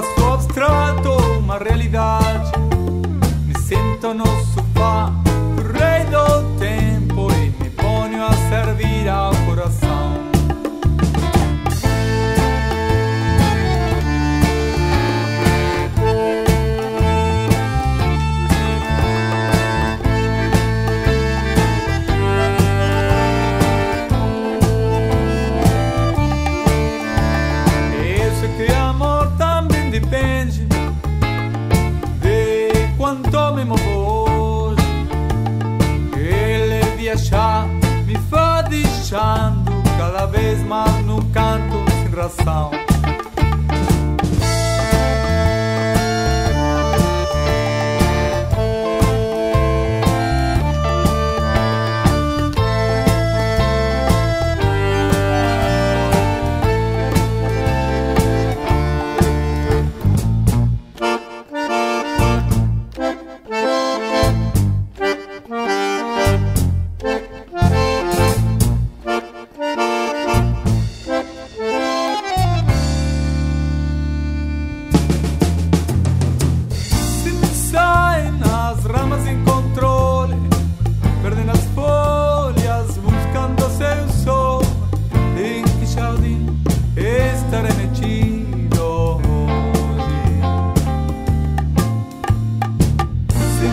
espaço abstrato, uma realidade. Me sinto no sofá, quanto me hoje. Ele viajar me vai deixando cada vez mais no canto sem razão. alma sin controle, perde nas folhas buscando seu sol. Em que jardim estarei metido hoje? Se